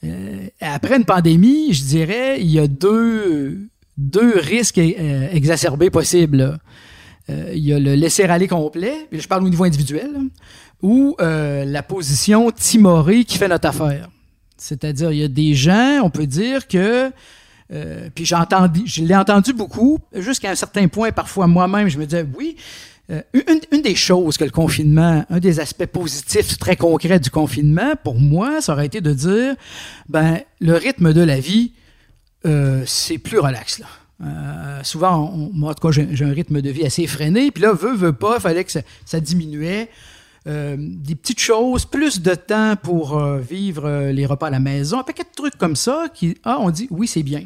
euh, après une pandémie, je dirais, il y a deux, deux risques euh, exacerbés possibles. Euh, il y a le laisser-aller complet, et je parle au niveau individuel, ou euh, la position timorée qui fait notre affaire. C'est-à-dire, il y a des gens, on peut dire que, euh, puis j'ai entendu, je l'ai entendu beaucoup, jusqu'à un certain point, parfois moi-même, je me disais, oui, euh, une, des choses que le confinement, un des aspects positifs très concrets du confinement, pour moi, ça aurait été de dire, ben, le rythme de la vie, euh, c'est plus relax, là. Euh, souvent, moi, en tout cas, j'ai un rythme de vie assez effréné. Puis là, veut, veut pas, fallait que ça, diminuait. Des petites choses, plus de temps pour vivre les repas à la maison, un paquet de trucs comme ça qui, ah, on dit, oui, c'est bien.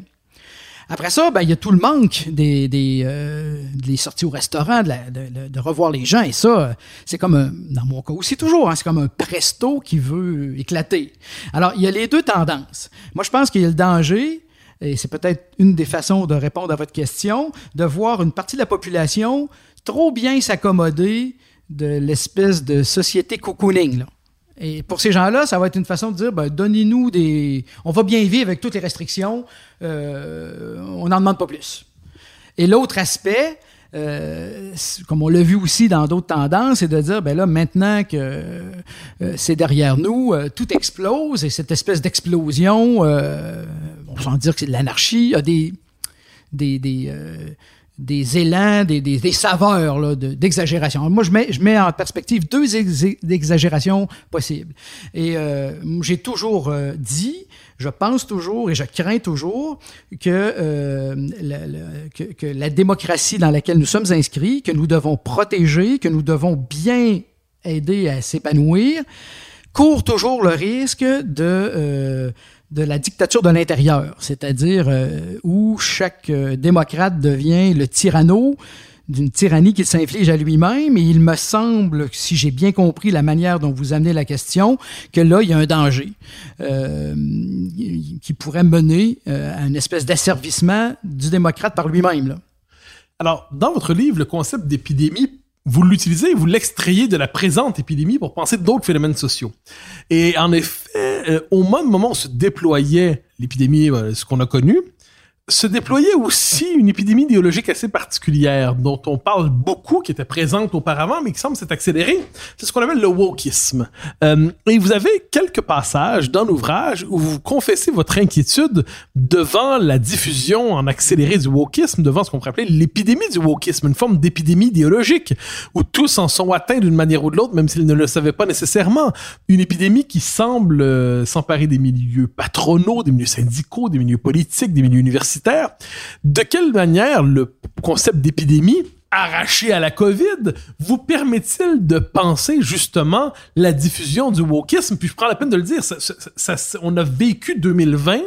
Après ça, ben, il y a tout le manque des, des, euh, des sorties au restaurant, de, la- de- de- revoir les gens. Et ça, euh, c'est comme, un, dans mon cas aussi toujours, hein, c'est comme un presto qui veut éclater. Alors, il y a les deux tendances. Moi, je pense qu'il y a le danger, et c'est peut-être une des façons de répondre à votre question, de voir une partie de la population trop bien s'accommoder de l'espèce de société cocooning. Là. Et pour ces gens-là, ça va être une façon de dire, ben, donnez-nous des... On va bien vivre avec toutes les restrictions, euh, on n'en demande pas plus. Et l'autre aspect, euh, comme on l'a vu aussi dans d'autres tendances, c'est de dire, ben là, maintenant que euh, c'est derrière nous, tout explose et cette espèce d'explosion, on sans dire que c'est de l'anarchie, a des, des, des, des élans, des, des, des saveurs d'exagération. Moi, je mets, je mets en perspective deux ex- exagérations possibles. Et euh, j'ai toujours euh, dit, je pense toujours et je crains toujours que, euh, que, que la démocratie dans laquelle nous sommes inscrits, que nous devons protéger, que nous devons bien aider à s'épanouir, court toujours le risque de, euh, de la dictature de l'intérieur, c'est-à-dire euh, où chaque euh, démocrate devient le tyranno d'une tyrannie qu'il s'inflige à lui-même. Et il me semble, si j'ai bien compris la manière dont vous amenez la question, que là, il y a un danger euh, qui pourrait mener à une espèce d'asservissement du démocrate par lui-même. Alors, dans votre livre, le concept d'épidémie, vous l'utilisez, vous l'extrayez de la présente épidémie pour penser d'autres phénomènes sociaux. Et en effet, euh, au moment où se déployait l'épidémie, euh, ce qu'on a connu, se déployait aussi une épidémie idéologique assez particulière dont on parle beaucoup, qui était présente auparavant, mais qui semble s'être accélérée. C'est ce qu'on appelle le wokisme. Euh, et vous avez quelques passages dans l'ouvrage où vous confessez votre inquiétude devant la diffusion en accéléré du wokisme, devant ce qu'on pourrait appeler l'épidémie du wokisme, une forme d'épidémie idéologique où tous en sont atteints d'une manière ou de l'autre, même s'ils ne le savaient pas nécessairement. Une épidémie qui semble euh, s'emparer des milieux patronaux, des milieux syndicaux, des milieux politiques, des milieux universitaires. De quelle manière le concept d'épidémie arraché à la COVID vous permet-il de penser justement la diffusion du wokisme? Puis je prends la peine de le dire, on a vécu 2020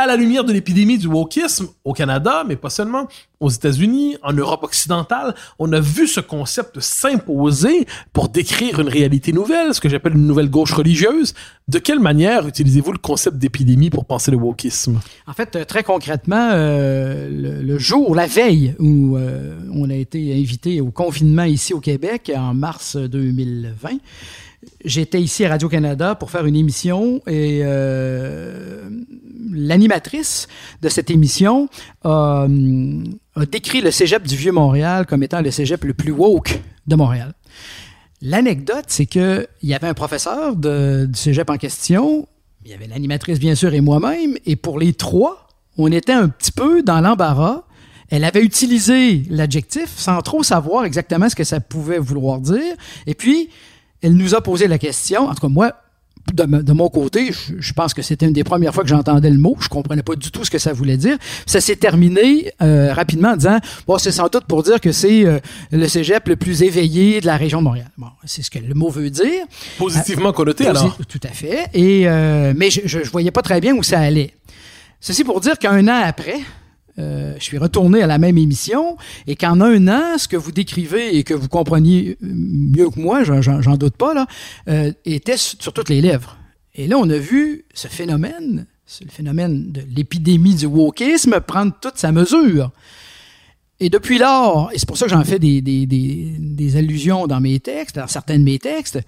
à la lumière de l'épidémie du wokisme au Canada, mais pas seulement, aux États-Unis, en Europe occidentale, on a vu ce concept s'imposer pour décrire une réalité nouvelle, ce que j'appelle une nouvelle gauche religieuse. De quelle manière utilisez-vous le concept d'épidémie pour penser le wokisme? En fait, euh, très concrètement, euh, le, jour, la veille où euh, on a été invité au confinement ici au Québec en mars 2020, j'étais ici à Radio-Canada pour faire une émission et euh, l'animatrice de cette émission a, hum, a décrit le cégep du Vieux-Montréal comme étant le cégep le plus woke de Montréal. L'anecdote, c'est qu'il y avait un professeur du cégep en question, il y avait l'animatrice bien sûr et moi-même, et pour les trois, on était un petit peu dans l'embarras. Elle avait utilisé l'adjectif sans trop savoir exactement ce que ça pouvait vouloir dire, et puis elle nous a posé la question, en tout cas moi, de, mon côté, je, je pense que c'était une des premières fois que j'entendais le mot. Je comprenais pas du tout ce que ça voulait dire. Ça s'est terminé euh, rapidement en disant bon, c'est sans doute pour dire que c'est euh, le cégep le plus éveillé de la région de Montréal. Bon, c'est ce que le mot veut dire. Positivement connoté, Posi- alors? Tout à fait. Et, euh, mais je, je, je voyais pas très bien où ça allait. Ceci pour dire qu'un an après, euh, je suis retourné à la même émission et qu'en un an, ce que vous décrivez et que vous compreniez euh, mieux que moi, j'en- doute pas, là, euh, était sur, toutes les lèvres. Et là, on a vu ce phénomène, le phénomène de l'épidémie du wokisme, prendre toute sa mesure. Et depuis lors, et c'est pour ça que j'en fais des, allusions dans mes textes, dans certains de mes textes,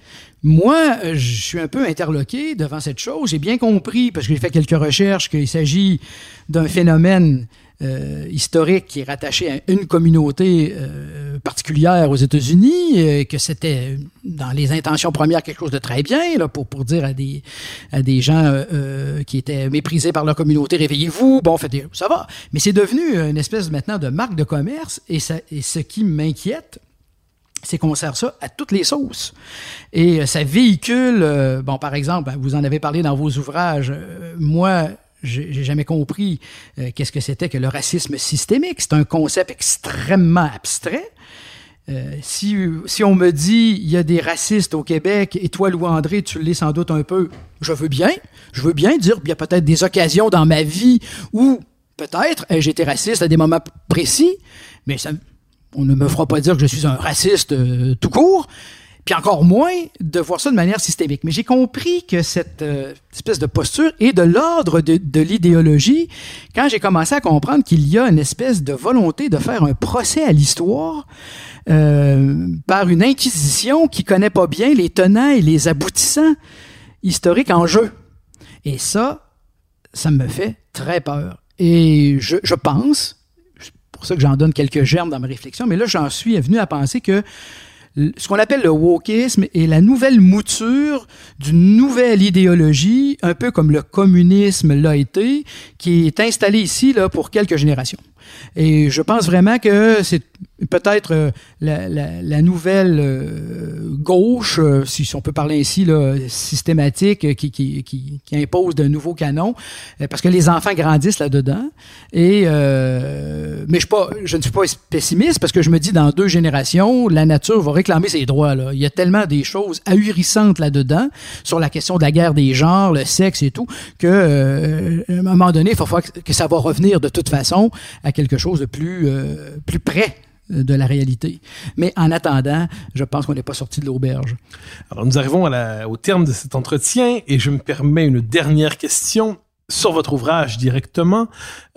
moi, je suis un peu interloqué devant cette chose. J'ai bien compris, parce que j'ai fait quelques recherches, qu'il s'agit d'un phénomène euh, historique qui est rattaché à une communauté euh, particulière aux États-Unis, euh, que c'était dans les intentions premières quelque chose de très bien, là, pour, pour dire à des, gens qui étaient méprisés par leur communauté, réveillez-vous, bon, fait, ça va. Mais c'est devenu une espèce maintenant de marque de commerce, et, et ce qui m'inquiète, c'est qu'on sert ça à toutes les sauces. Et ça véhicule, bon, par exemple, ben, vous en avez parlé dans vos ouvrages, moi, j'ai jamais compris euh, qu'est-ce que c'était que le racisme systémique. C'est un concept extrêmement abstrait. Euh, si, si on me dit il y a des racistes au Québec et toi, Louis-André, tu l'es sans doute un peu, je veux bien. Je veux bien dire qu'il y a peut-être des occasions dans ma vie où peut-être j'ai été raciste à des moments précis, mais on ne me fera pas dire que je suis un raciste euh, tout court. Puis encore moins de voir ça de manière systémique. Mais j'ai compris que cette euh, espèce de posture est de l'ordre de, l'idéologie quand j'ai commencé à comprendre qu'il y a une espèce de volonté de faire un procès à l'histoire euh, par une inquisition qui connaît pas bien les tenants et les aboutissants historiques en jeu. Et ça, ça me fait très peur. Et je, je pense, c'est pour ça que j'en donne quelques germes dans ma réflexion, mais là, j'en suis venu à penser que ce qu'on appelle le wokisme est la nouvelle mouture d'une nouvelle idéologie, un peu comme le communisme l'a été, qui est installée ici là, pour quelques générations. Et je pense vraiment que c'est peut-être euh, la, la, la, nouvelle euh, gauche, euh, si on peut parler ainsi, là, systématique, qui, qui, qui, qui impose de nouveaux canons, parce que les enfants grandissent là-dedans. Et mais je, pas, je ne suis pas pessimiste parce que je me dis dans deux générations, la nature va réclamer ses droits. Là. Il y a tellement des choses ahurissantes là-dedans sur la question de la guerre des genres, le sexe et tout, que à un moment donné, il faut voir que ça va revenir de toute façon à quelque chose de plus, plus près de la réalité. Mais en attendant, je pense qu'on n'est pas sorti de l'auberge. Alors nous arrivons à la, au terme de cet entretien et je me permets une dernière question sur votre ouvrage directement.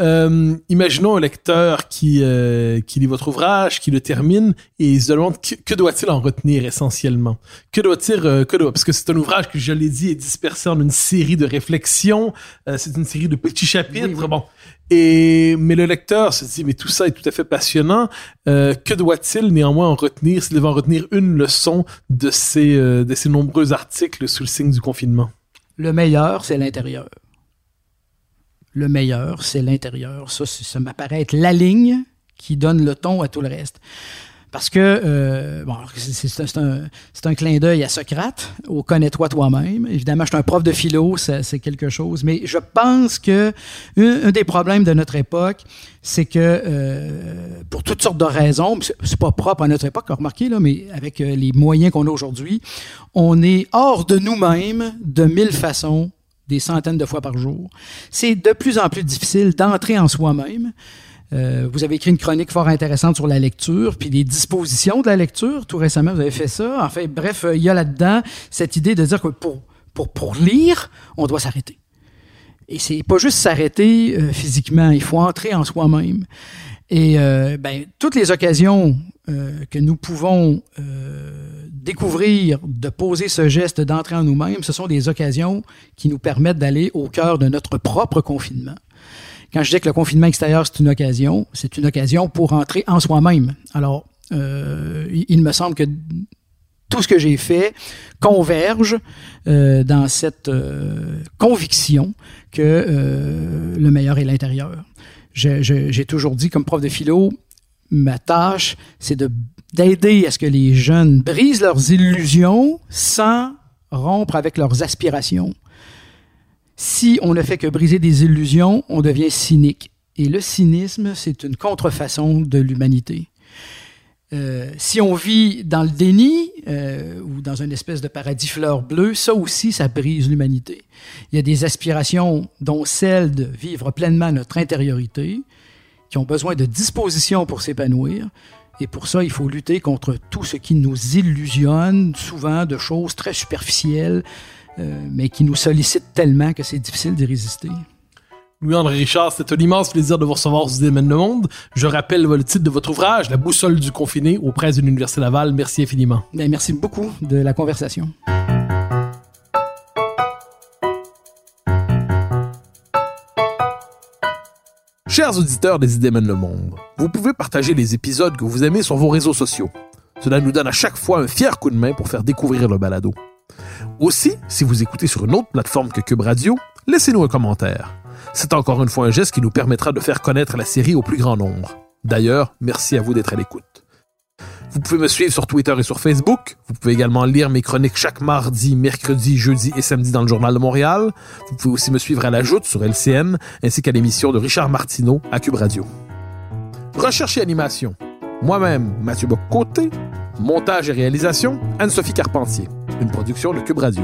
Euh, imaginons un lecteur qui, euh, qui lit votre ouvrage, qui le termine et il se demande que, que doit-il en retenir essentiellement? Que doit-il, euh, que doit, parce que c'est un ouvrage que je l'ai dit est dispersé en une série de réflexions. Euh, c'est une série de petits chapitres. Oui, oui. Bon, et mais le lecteur se dit mais tout ça est tout à fait passionnant. Euh, que doit-il néanmoins en retenir s'il devait en retenir une leçon de ces euh, de ces nombreux articles sous le signe du confinement? Le meilleur, c'est l'intérieur. Le meilleur, c'est l'intérieur. Ça, ça m'apparaît être la ligne qui donne le ton à tout le reste. Parce que, euh, bon, c'est un, clin d'œil à Socrate, au connais-toi toi-même. Évidemment, je suis un prof de philo, c'est quelque chose, mais je pense que un, un, des problèmes de notre époque, c'est que, euh, pour toutes sortes de raisons, c'est pas propre à notre époque, remarquez, là, mais avec euh, les moyens qu'on a aujourd'hui, on est hors de nous-mêmes de mille façons, des centaines de fois par jour. C'est de plus en plus difficile d'entrer en soi-même. Euh, vous avez écrit une chronique fort intéressante sur la lecture, puis les dispositions de la lecture. Tout récemment, vous avez fait ça. En fait, bref, il y a là-dedans cette idée de dire que pour, pour, pour lire, on doit s'arrêter. Et c'est pas juste s'arrêter euh, physiquement, il faut entrer en soi-même. Et euh, ben, toutes les occasions euh, que nous pouvons découvrir, de poser ce geste d'entrer en nous-mêmes, ce sont des occasions qui nous permettent d'aller au cœur de notre propre confinement. Quand je dis que le confinement extérieur, c'est une occasion, c'est une occasion pour entrer en soi-même. Alors, euh, il me semble que tout ce que j'ai fait converge euh, dans cette euh, conviction que le meilleur est l'intérieur. J'ai toujours dit, comme prof de philo, ma tâche, c'est de d'aider à ce que les jeunes brisent leurs illusions sans rompre avec leurs aspirations si on ne fait que briser des illusions, on devient cynique. Et le cynisme, c'est une contrefaçon de l'humanité. Euh, si on vit dans le déni euh, ou dans une espèce de paradis fleur bleue, ça aussi, ça brise l'humanité. Il y a des aspirations, dont celle de vivre pleinement notre intériorité, qui ont besoin de disposition pour s'épanouir. Et pour ça, il faut lutter contre tout ce qui nous illusionne, souvent de choses très superficielles, euh, mais qui nous sollicite tellement que c'est difficile d'y résister. Louis-André Richard, c'était un immense plaisir de vous recevoir aux Idées le monde. Je rappelle le titre de votre ouvrage, La boussole du confiné, auprès de l'Université Laval. Merci infiniment. Bien, merci beaucoup de la conversation. Chers auditeurs des Idées mènent le monde, vous pouvez partager les épisodes que vous aimez sur vos réseaux sociaux. Cela nous donne à chaque fois un fier coup de main pour faire découvrir le balado. Aussi, si vous écoutez sur une autre plateforme que Cube Radio, laissez-nous un commentaire. C'est encore une fois un geste qui nous permettra de faire connaître la série au plus grand nombre. D'ailleurs, merci à vous d'être à l'écoute. Vous pouvez me suivre sur Twitter et sur Facebook. Vous pouvez également lire mes chroniques chaque mardi, mercredi, jeudi et samedi dans le Journal de Montréal. Vous pouvez aussi me suivre à la Joute sur LCN, ainsi qu'à l'émission de Richard Martineau à Cube Radio. Recherche et animation. Moi-même, Mathieu Bock-Côté. Montage et réalisation, Anne-Sophie Carpentier. Une production de Cube Radio.